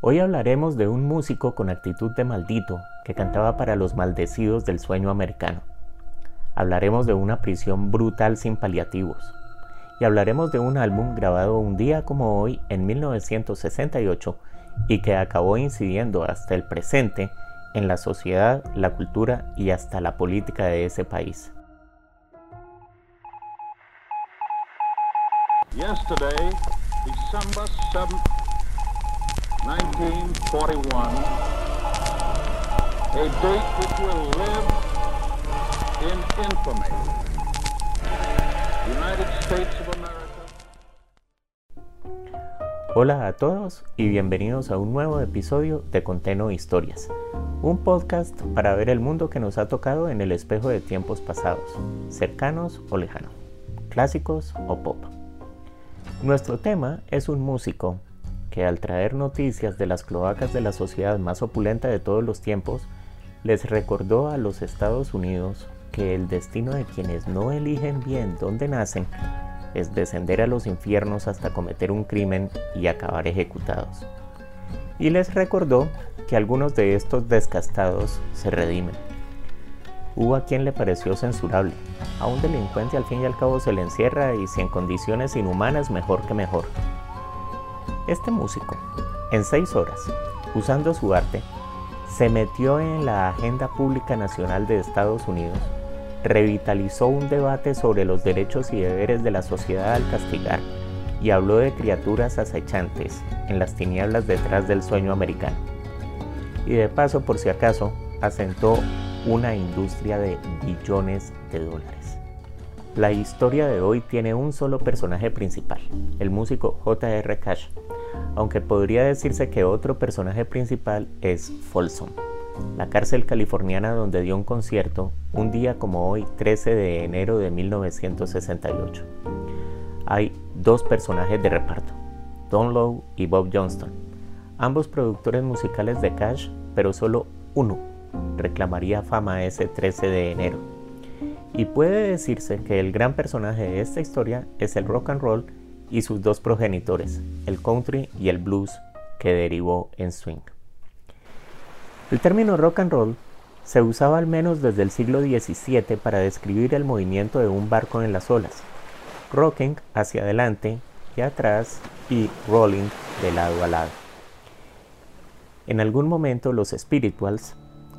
Hoy hablaremos de un músico con actitud de maldito que cantaba para los maldecidos del sueño americano. Hablaremos de una prisión brutal sin paliativos. Y hablaremos de un álbum grabado un día como hoy en 1968 y que acabó incidiendo hasta el presente en la sociedad, la cultura y hasta la política de ese país. Yesterday, December 7, 1941, a date which will live in infamy. United States of America. Hola a todos y bienvenidos a un nuevo episodio de Conteno Historias, un podcast para ver el mundo que nos ha tocado en el espejo de tiempos pasados, cercanos o lejanos, clásicos o pop. Nuestro tema es un músico que al traer noticias de las cloacas de la sociedad más opulenta de todos los tiempos, les recordó a los Estados Unidos que el destino de quienes no eligen bien dónde nacen es descender a los infiernos hasta cometer un crimen y acabar ejecutados. Y les recordó que algunos de estos descastados se redimen Hubo a quien le pareció censurable. A un delincuente al fin y al cabo se le encierra y si en condiciones inhumanas mejor que mejor. Este músico, en seis horas, usando su arte, se metió en la agenda pública nacional de Estados Unidos, revitalizó un debate sobre los derechos y deberes de la sociedad al castigar y habló de criaturas acechantes en las tinieblas detrás del sueño americano. Y de paso, por si acaso, asentó una industria de billones de dólares. La historia de hoy tiene un solo personaje principal, el músico J.R. Cash, aunque podría decirse que otro personaje principal es Folsom, la cárcel californiana donde dio un concierto un día como hoy, 13 de enero de 1968. Hay dos personajes de reparto, Don Lowe y Bob Johnston, ambos productores musicales de Cash, pero solo uno reclamaría fama ese 13 de enero. Y puede decirse que el gran personaje de esta historia es el rock and roll y sus dos progenitores, el country y el blues, que derivó en swing. El término rock and roll se usaba al menos desde el siglo XVII para describir el movimiento de un barco en las olas, rocking hacia adelante y atrás y rolling de lado a lado. En algún momento los spirituals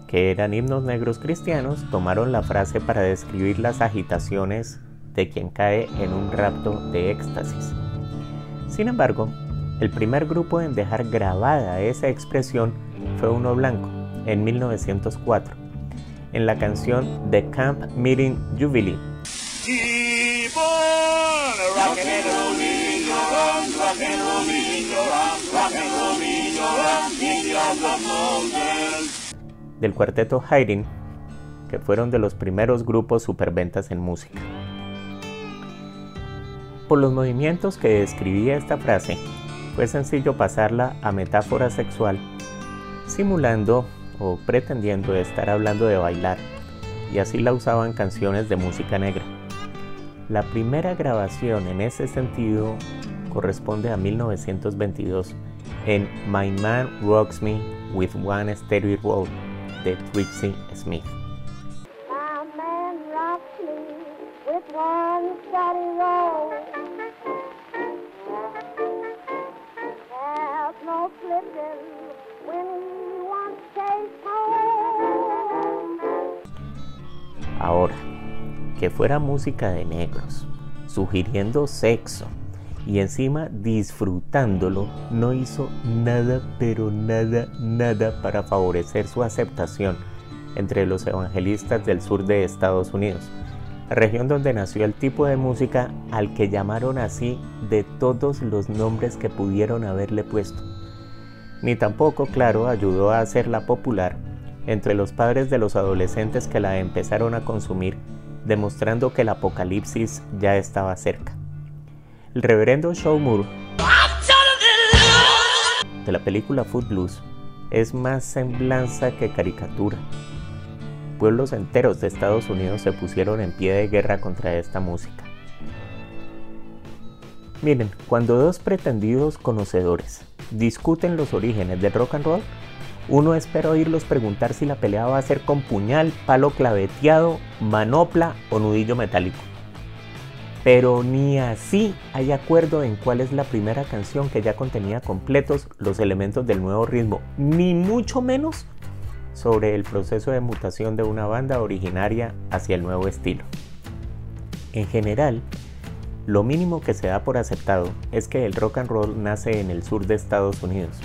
que eran himnos negros cristianos, tomaron la frase para describir las agitaciones de quien cae en un rapto de éxtasis. Sin embargo, el primer grupo en dejar grabada esa expresión fue uno blanco, en 1904, en la canción The Camp Meeting Jubilee. Del cuarteto Haydn, que fueron de los primeros grupos superventas en música. Por los movimientos que describía esta frase, fue sencillo pasarla a metáfora sexual, simulando o pretendiendo estar hablando de bailar, y así la usaban canciones de música negra. La primera grabación en ese sentido corresponde a 1922 en My Man Rocks Me with One Stereo Roll de Trixie Smith. Ahora, que fuera música de negros, sugiriendo sexo, y encima disfrutándolo, no hizo nada, pero nada, nada para favorecer su aceptación entre los evangelistas del sur de Estados Unidos, región donde nació el tipo de música al que llamaron así de todos los nombres que pudieron haberle puesto. Ni tampoco, claro, ayudó a hacerla popular entre los padres de los adolescentes que la empezaron a consumir, demostrando que el apocalipsis ya estaba cerca. El reverendo Shaw Moore de la película Footloose es más semblanza que caricatura. Pueblos enteros de Estados Unidos se pusieron en pie de guerra contra esta música. Miren, cuando dos pretendidos conocedores discuten los orígenes del rock and roll, uno espera oírlos preguntar si la pelea va a ser con puñal, palo claveteado, manopla o nudillo metálico. Pero ni así hay acuerdo en cuál es la primera canción que ya contenía completos los elementos del nuevo ritmo, ni mucho menos sobre el proceso de mutación de una banda originaria hacia el nuevo estilo. En general, lo mínimo que se da por aceptado es que el rock and roll nace en el sur de Estados Unidos,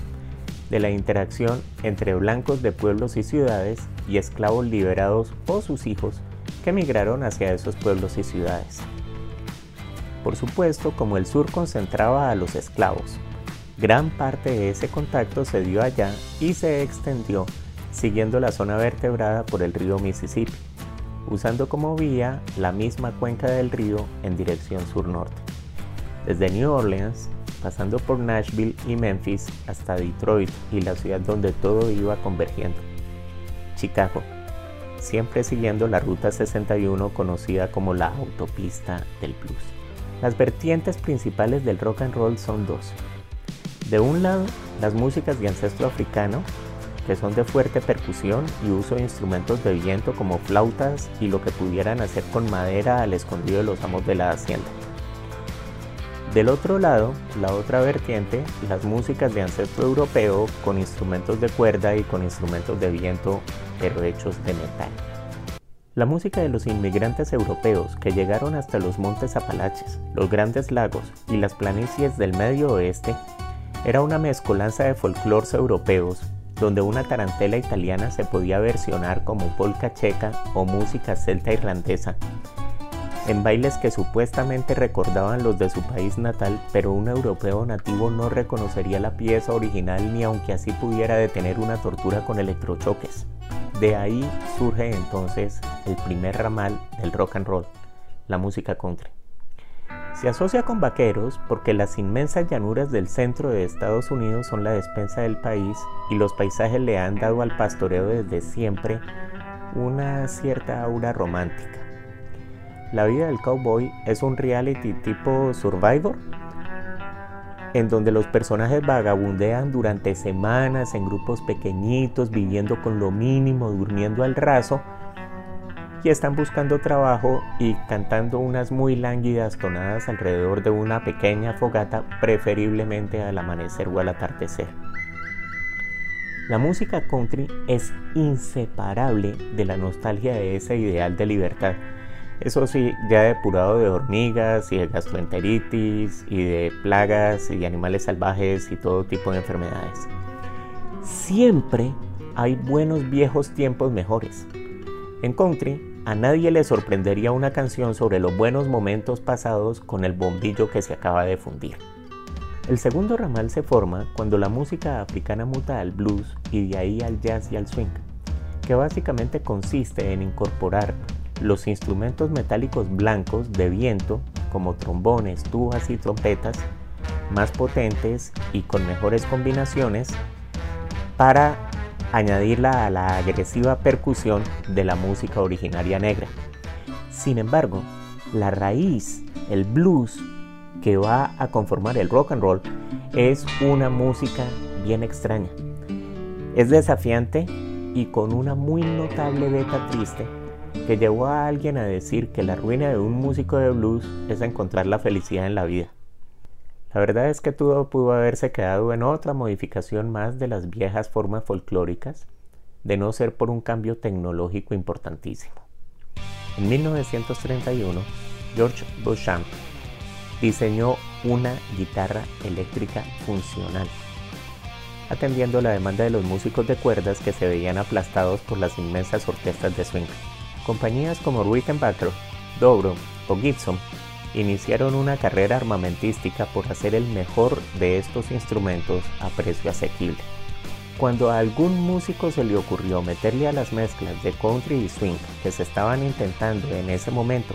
de la interacción entre blancos de pueblos y ciudades y esclavos liberados o sus hijos que migraron hacia esos pueblos y ciudades. Por supuesto, como el sur concentraba a los esclavos, gran parte de ese contacto se dio allá y se extendió siguiendo la zona vertebrada por el río Mississippi, usando como vía la misma cuenca del río en dirección sur-norte. Desde New Orleans, pasando por Nashville y Memphis hasta Detroit y la ciudad donde todo iba convergiendo. Chicago, siempre siguiendo la Ruta 61 conocida como la autopista del blues. Las vertientes principales del rock and roll son dos. De un lado, las músicas de ancestro africano, que son de fuerte percusión y uso de instrumentos de viento como flautas y lo que pudieran hacer con madera al escondido de los amos de la hacienda. Del otro lado, la otra vertiente, las músicas de ancestro europeo con instrumentos de cuerda y con instrumentos de viento, pero hechos de metal. La música de los inmigrantes europeos que llegaron hasta los montes Apalaches, los grandes lagos y las planicies del medio oeste era una mezcolanza de folclores europeos donde una tarantela italiana se podía versionar como polka checa o música celta irlandesa, en bailes que supuestamente recordaban los de su país natal, pero un europeo nativo no reconocería la pieza original ni aunque así pudiera detener una tortura con electrochoques. De ahí surge entonces el primer ramal del rock and roll, la música country. Se asocia con vaqueros porque las inmensas llanuras del centro de Estados Unidos son la despensa del país y los paisajes le han dado al pastoreo desde siempre una cierta aura romántica. La vida del cowboy es un reality tipo Survivor, en donde los personajes vagabundean durante semanas en grupos pequeñitos, viviendo con lo mínimo, durmiendo al raso, y están buscando trabajo y cantando unas muy lánguidas tonadas alrededor de una pequeña fogata, preferiblemente al amanecer o al atardecer. La música country es inseparable de la nostalgia de ese ideal de libertad eso sí, ya depurado de hormigas y de gastroenteritis y de plagas y de animales salvajes y todo tipo de enfermedades. Siempre hay buenos viejos tiempos mejores. En country, a nadie le sorprendería una canción sobre los buenos momentos pasados con el bombillo que se acaba de fundir. El segundo ramal se forma cuando la música africana muta al blues y de ahí al jazz y al swing, que básicamente consiste en incorporar los instrumentos metálicos blancos de viento, como trombones, tubas y trompetas, más potentes y con mejores combinaciones, para añadirla a la agresiva percusión de la música originaria negra. Sin embargo, la raíz, el blues, que va a conformar el rock and roll, es una música bien extraña. Es desafiante y con una muy notable beta triste que llevó a alguien a decir que la ruina de un músico de blues es encontrar la felicidad en la vida. La verdad es que todo pudo haberse quedado en otra modificación más de las viejas formas folclóricas, de no ser por un cambio tecnológico importantísimo. En 1931, George Beauchamp diseñó una guitarra eléctrica funcional, atendiendo la demanda de los músicos de cuerdas que se veían aplastados por las inmensas orquestas de swing. Compañías como Rickenbacker, Dobro o Gibson iniciaron una carrera armamentística por hacer el mejor de estos instrumentos a precio asequible. Cuando a algún músico se le ocurrió meterle a las mezclas de country y swing que se estaban intentando en ese momento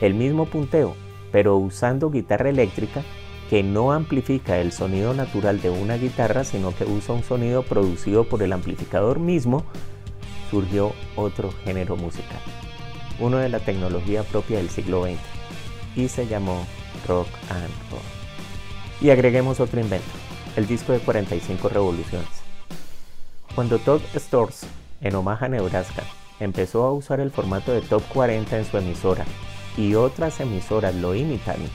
el mismo punteo, pero usando guitarra eléctrica, que no amplifica el sonido natural de una guitarra, sino que usa un sonido producido por el amplificador mismo, surgió otro género musical, uno de la tecnología propia del siglo XX, y se llamó rock and roll. Y agreguemos otro invento, el disco de 45 revoluciones. Cuando Todd Stores, en Omaha, Nebraska, empezó a usar el formato de Top 40 en su emisora y otras emisoras lo imitaron,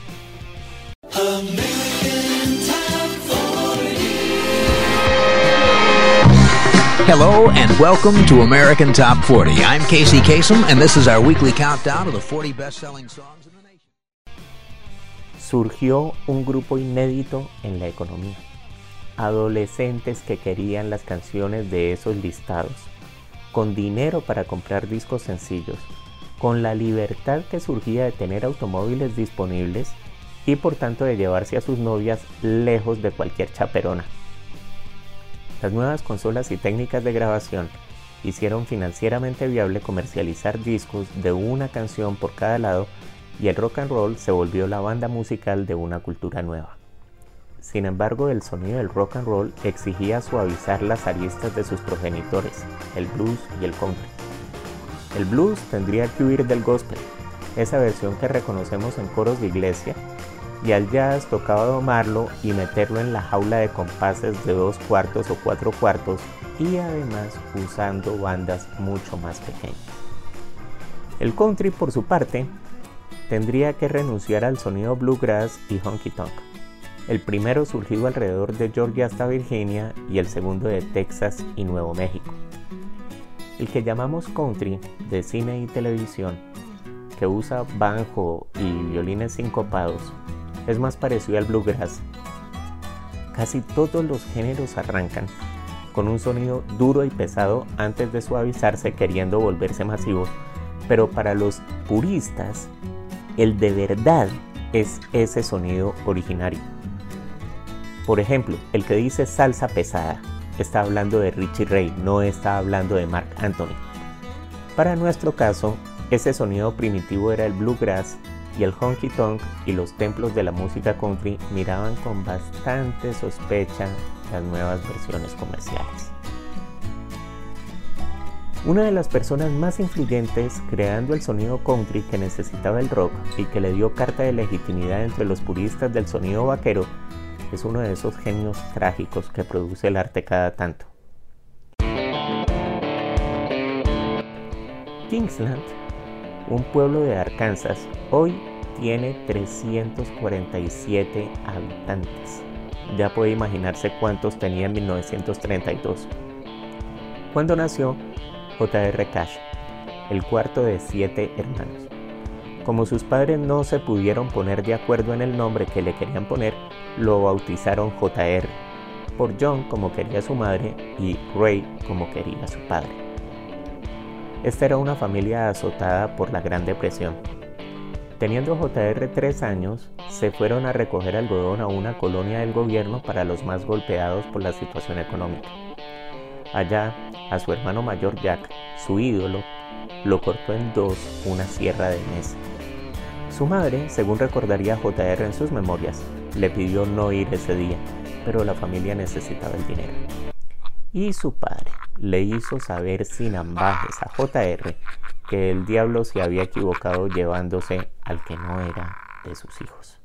Hello and welcome to American Top 40. I'm Casey Kasem and this is our weekly countdown of the 40 best-selling songs in the nation. Surgió un grupo inédito en la economía. Adolescentes que querían las canciones de esos listados, con dinero para comprar discos sencillos, con la libertad que surgía de tener automóviles disponibles y por tanto de llevarse a sus novias lejos de cualquier chaperona. Las nuevas consolas y técnicas de grabación hicieron financieramente viable comercializar discos de una canción por cada lado y el rock and roll se volvió la banda musical de una cultura nueva. Sin embargo, el sonido del rock and roll exigía suavizar las aristas de sus progenitores, el blues y el country. El blues tendría que huir del gospel, esa versión que reconocemos en coros de iglesia y al jazz tocaba domarlo y meterlo en la jaula de compases de dos cuartos o cuatro cuartos y además usando bandas mucho más pequeñas. El country por su parte tendría que renunciar al sonido bluegrass y honky tonk. El primero surgido alrededor de Georgia hasta Virginia y el segundo de Texas y Nuevo México. El que llamamos country de cine y televisión, que usa banjo y violines sincopados, es más parecido al bluegrass. Casi todos los géneros arrancan con un sonido duro y pesado antes de suavizarse queriendo volverse masivos, pero para los puristas, el de verdad es ese sonido originario. Por ejemplo, el que dice salsa pesada está hablando de Richie Ray, no está hablando de Mark Anthony. Para nuestro caso, ese sonido primitivo era el bluegrass y el honky tonk y los templos de la música country miraban con bastante sospecha las nuevas versiones comerciales. Una de las personas más influyentes creando el sonido country que necesitaba el rock y que le dio carta de legitimidad entre los puristas del sonido vaquero es uno de esos genios trágicos que produce el arte cada tanto. Kingsland un pueblo de Arkansas, hoy tiene 347 habitantes. Ya puede imaginarse cuántos tenía en 1932. Cuando nació J.R. Cash, el cuarto de siete hermanos. Como sus padres no se pudieron poner de acuerdo en el nombre que le querían poner, lo bautizaron JR, por John como quería su madre y Ray como quería su padre. Esta era una familia azotada por la Gran Depresión. Teniendo JR tres años, se fueron a recoger algodón a una colonia del gobierno para los más golpeados por la situación económica. Allá, a su hermano mayor Jack, su ídolo, lo cortó en dos una sierra de mesa. Su madre, según recordaría JR en sus memorias, le pidió no ir ese día, pero la familia necesitaba el dinero. Y su padre, le hizo saber sin ambajes a JR que el diablo se había equivocado llevándose al que no era de sus hijos.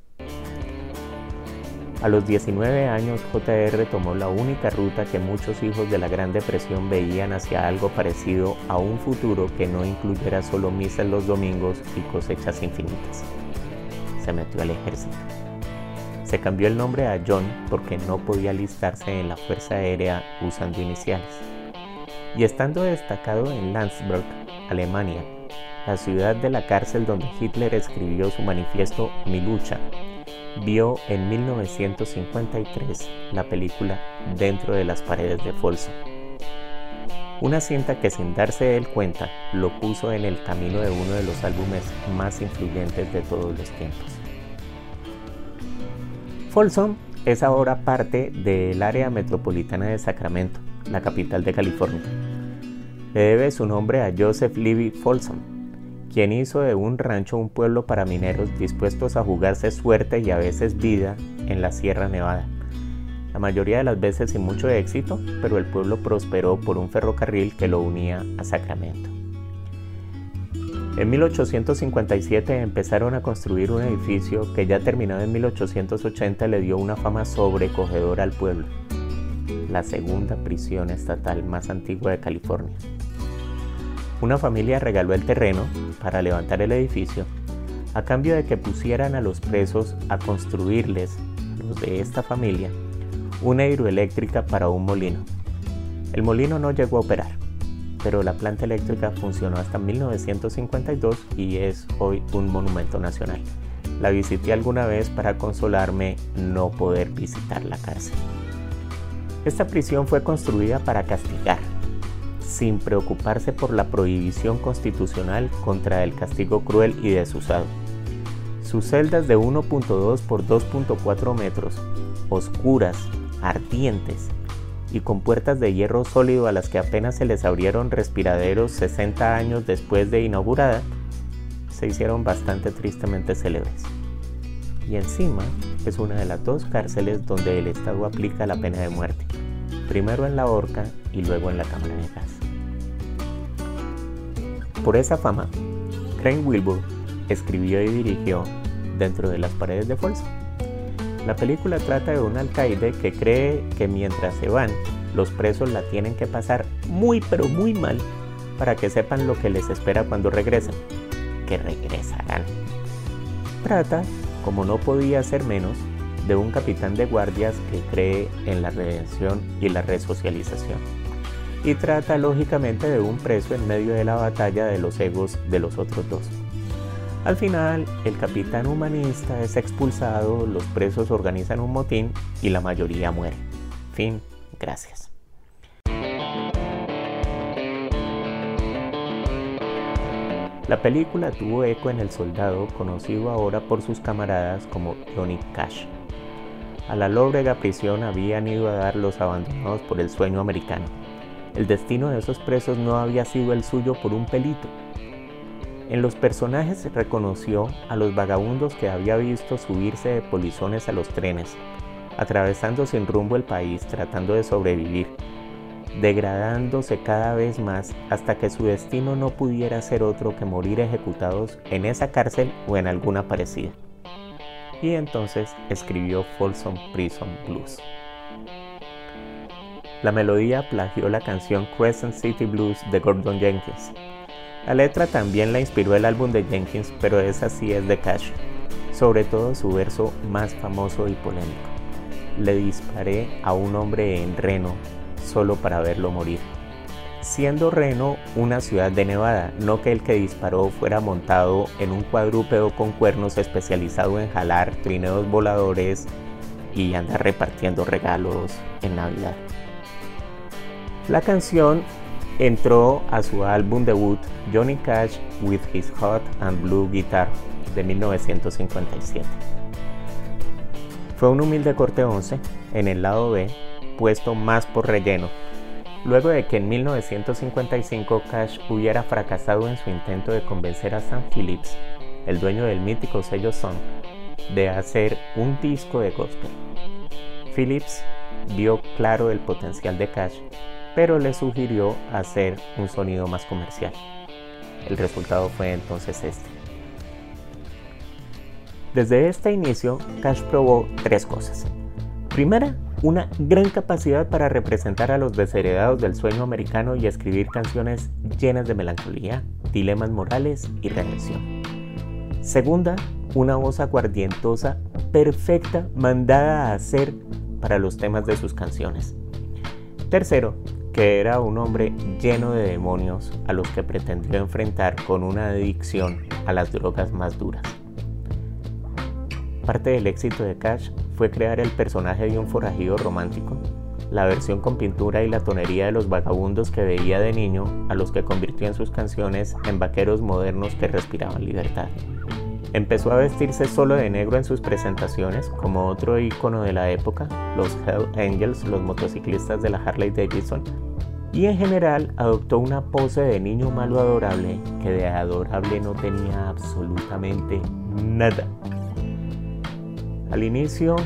A los 19 años, JR tomó la única ruta que muchos hijos de la Gran Depresión veían hacia algo parecido a un futuro que no incluyera solo misas los domingos y cosechas infinitas. Se metió al ejército. Se cambió el nombre a John porque no podía alistarse en la Fuerza Aérea usando iniciales y estando destacado en Landsberg, Alemania, la ciudad de la cárcel donde Hitler escribió su manifiesto Mi lucha, vio en 1953 la película Dentro de las paredes de Folsom. Una cinta que sin darse él cuenta lo puso en el camino de uno de los álbumes más influyentes de todos los tiempos. Folsom es ahora parte del área metropolitana de Sacramento, la capital de California. Le debe su nombre a Joseph Levy Folsom, quien hizo de un rancho un pueblo para mineros dispuestos a jugarse suerte y a veces vida en la Sierra Nevada. La mayoría de las veces sin mucho éxito, pero el pueblo prosperó por un ferrocarril que lo unía a Sacramento. En 1857 empezaron a construir un edificio que ya terminado en 1880 le dio una fama sobrecogedora al pueblo, la segunda prisión estatal más antigua de California. Una familia regaló el terreno para levantar el edificio a cambio de que pusieran a los presos a construirles, los de esta familia, una hidroeléctrica para un molino. El molino no llegó a operar pero la planta eléctrica funcionó hasta 1952 y es hoy un monumento nacional. La visité alguna vez para consolarme no poder visitar la cárcel. Esta prisión fue construida para castigar, sin preocuparse por la prohibición constitucional contra el castigo cruel y desusado. Sus celdas de 1.2 por 2.4 metros, oscuras, ardientes, y con puertas de hierro sólido a las que apenas se les abrieron respiraderos 60 años después de inaugurada, se hicieron bastante tristemente célebres. Y encima es una de las dos cárceles donde el Estado aplica la pena de muerte, primero en la horca y luego en la cámara de gas. Por esa fama, Crane Wilbur escribió y dirigió Dentro de las paredes de Folsom la película trata de un alcaide que cree que mientras se van, los presos la tienen que pasar muy pero muy mal para que sepan lo que les espera cuando regresen, que regresarán. Trata, como no podía ser menos, de un capitán de guardias que cree en la redención y la resocialización. Y trata lógicamente de un preso en medio de la batalla de los egos de los otros dos. Al final, el capitán humanista es expulsado, los presos organizan un motín y la mayoría muere. Fin, gracias. La película tuvo eco en El Soldado, conocido ahora por sus camaradas como Johnny Cash. A la lóbrega prisión habían ido a dar los abandonados por el sueño americano. El destino de esos presos no había sido el suyo por un pelito, en los personajes reconoció a los vagabundos que había visto subirse de polizones a los trenes, atravesando sin rumbo el país tratando de sobrevivir, degradándose cada vez más hasta que su destino no pudiera ser otro que morir ejecutados en esa cárcel o en alguna parecida. Y entonces escribió Folsom Prison Blues. La melodía plagió la canción Crescent City Blues de Gordon Jenkins, la letra también la inspiró el álbum de Jenkins, pero esa sí es de Cash, sobre todo su verso más famoso y polémico. Le disparé a un hombre en Reno solo para verlo morir. Siendo Reno una ciudad de Nevada, no que el que disparó fuera montado en un cuadrúpedo con cuernos especializado en jalar trineos voladores y andar repartiendo regalos en Navidad. La canción entró a su álbum debut Johnny Cash with His Hot and Blue Guitar de 1957. Fue un humilde corte 11 en el lado B, puesto más por relleno, luego de que en 1955 Cash hubiera fracasado en su intento de convencer a Sam Phillips, el dueño del mítico sello Sun, de hacer un disco de gospel. Phillips vio claro el potencial de Cash pero le sugirió hacer un sonido más comercial. El resultado fue entonces este. Desde este inicio, Cash probó tres cosas. Primera, una gran capacidad para representar a los desheredados del sueño americano y escribir canciones llenas de melancolía, dilemas morales y redención. Segunda, una voz aguardientosa perfecta mandada a hacer para los temas de sus canciones. Tercero, que era un hombre lleno de demonios a los que pretendió enfrentar con una adicción a las drogas más duras. Parte del éxito de Cash fue crear el personaje de un forajido romántico, la versión con pintura y la tonería de los vagabundos que veía de niño, a los que convirtió en sus canciones en vaqueros modernos que respiraban libertad. Empezó a vestirse solo de negro en sus presentaciones, como otro icono de la época, los Hell Angels, los motociclistas de la Harley Davidson, y en general adoptó una pose de niño malo adorable que de adorable no tenía absolutamente nada. Al inicio,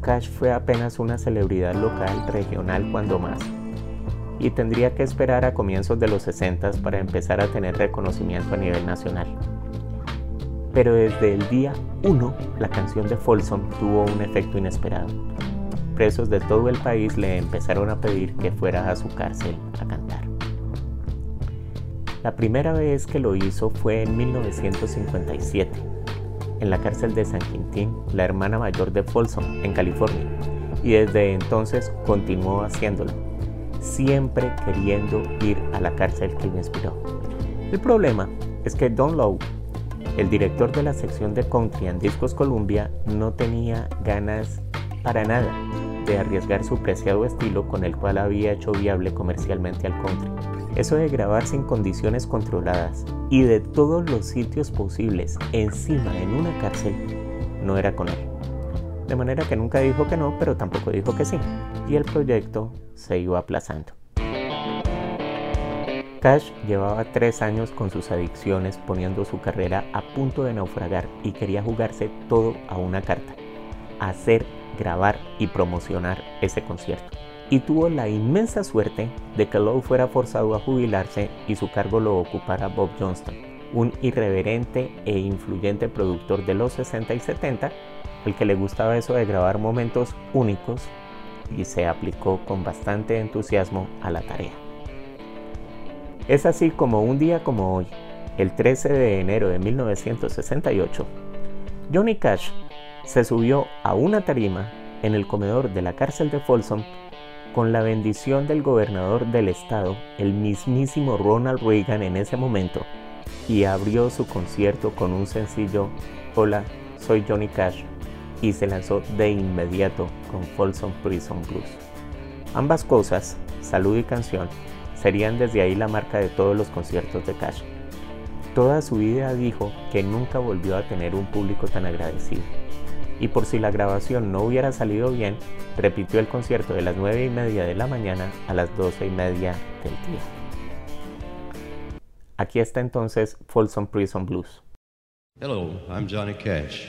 Cash fue apenas una celebridad local, regional cuando más. y tendría que esperar a comienzos de los 60 para empezar a tener reconocimiento a nivel nacional. Pero desde el día 1 la canción de Folsom tuvo un efecto inesperado. Presos de todo el país le empezaron a pedir que fuera a su cárcel a cantar. La primera vez que lo hizo fue en 1957, en la cárcel de San Quintín, la hermana mayor de Folsom, en California, y desde entonces continuó haciéndolo, siempre queriendo ir a la cárcel que lo inspiró. El problema es que Don Lowe, el director de la sección de country en Discos Columbia, no tenía ganas para nada de arriesgar su preciado estilo con el cual había hecho viable comercialmente al country. Eso de grabar sin condiciones controladas y de todos los sitios posibles encima en una cárcel no era con él. De manera que nunca dijo que no, pero tampoco dijo que sí. Y el proyecto se iba aplazando. Cash llevaba tres años con sus adicciones poniendo su carrera a punto de naufragar y quería jugarse todo a una carta. Hacer, grabar y promocionar ese concierto. Y tuvo la inmensa suerte de que Lowe fuera forzado a jubilarse y su cargo lo ocupara Bob Johnston, un irreverente e influyente productor de los 60 y 70, al que le gustaba eso de grabar momentos únicos y se aplicó con bastante entusiasmo a la tarea. Es así como un día como hoy, el 13 de enero de 1968, Johnny Cash se subió a una tarima en el comedor de la cárcel de Folsom con la bendición del gobernador del estado, el mismísimo Ronald Reagan en ese momento, y abrió su concierto con un sencillo Hola, soy Johnny Cash y se lanzó de inmediato con Folsom Prison Blues. Ambas cosas, salud y canción, serían desde ahí la marca de todos los conciertos de Cash. Toda su vida dijo que nunca volvió a tener un público tan agradecido. Y por si la grabación no hubiera salido bien, repitió el concierto de las 9 y media de la mañana a las 12 y media del día. Aquí está entonces Folsom Prison Blues. Hello, I'm Johnny Cash.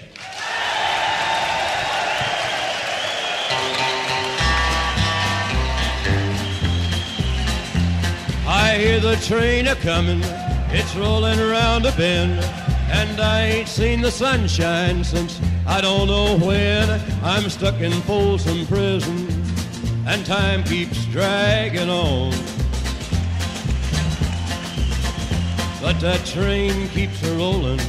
I hear the train a comin', it's rollin' around a bend, and I ain't seen the sunshine since I don't know when. I'm stuck in Folsom Prison, and time keeps dragging on. But that train keeps a rollin'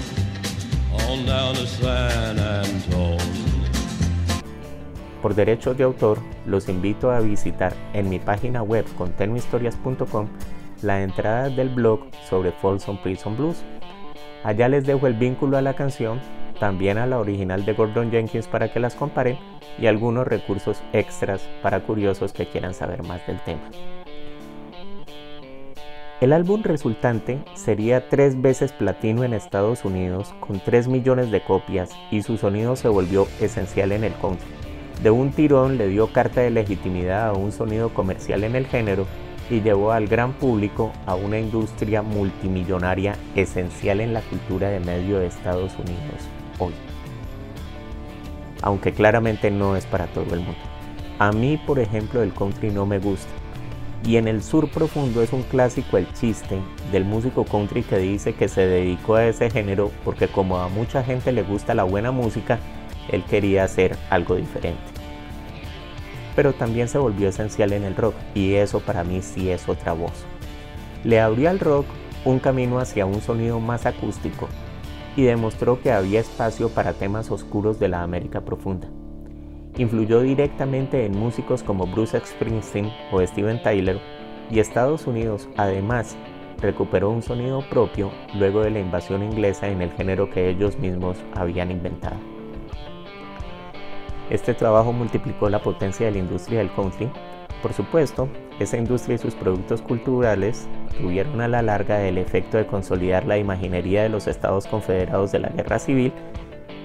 on down to San Antone. Por derechos de autor, los invito a visitar en mi página web continuhistorias.com la entrada del blog sobre Folsom Prison Blues. Allá les dejo el vínculo a la canción, también a la original de Gordon Jenkins para que las comparen y algunos recursos extras para curiosos que quieran saber más del tema. El álbum resultante sería tres veces platino en Estados Unidos con 3 millones de copias y su sonido se volvió esencial en el country. De un tirón le dio carta de legitimidad a un sonido comercial en el género y llevó al gran público a una industria multimillonaria esencial en la cultura de medio de Estados Unidos hoy. Aunque claramente no es para todo el mundo. A mí, por ejemplo, el country no me gusta. Y en el sur profundo es un clásico el chiste del músico country que dice que se dedicó a ese género porque como a mucha gente le gusta la buena música, él quería hacer algo diferente. Pero también se volvió esencial en el rock y eso para mí sí es otra voz. Le abrió al rock un camino hacia un sonido más acústico y demostró que había espacio para temas oscuros de la América profunda. Influyó directamente en músicos como Bruce Springsteen o Steven Tyler y Estados Unidos además recuperó un sonido propio luego de la invasión inglesa en el género que ellos mismos habían inventado. Este trabajo multiplicó la potencia de la industria del country. Por supuesto, esa industria y sus productos culturales tuvieron a la larga el efecto de consolidar la imaginería de los Estados Confederados de la Guerra Civil,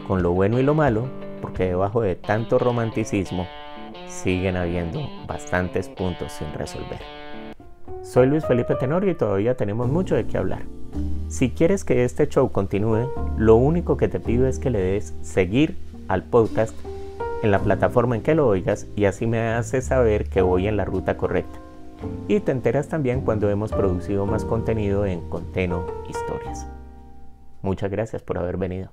con lo bueno y lo malo, porque debajo de tanto romanticismo siguen habiendo bastantes puntos sin resolver. Soy Luis Felipe Tenorio y todavía tenemos mucho de qué hablar. Si quieres que este show continúe, lo único que te pido es que le des seguir al podcast en la plataforma en que lo oigas y así me haces saber que voy en la ruta correcta. Y te enteras también cuando hemos producido más contenido en Conteno Historias. Muchas gracias por haber venido.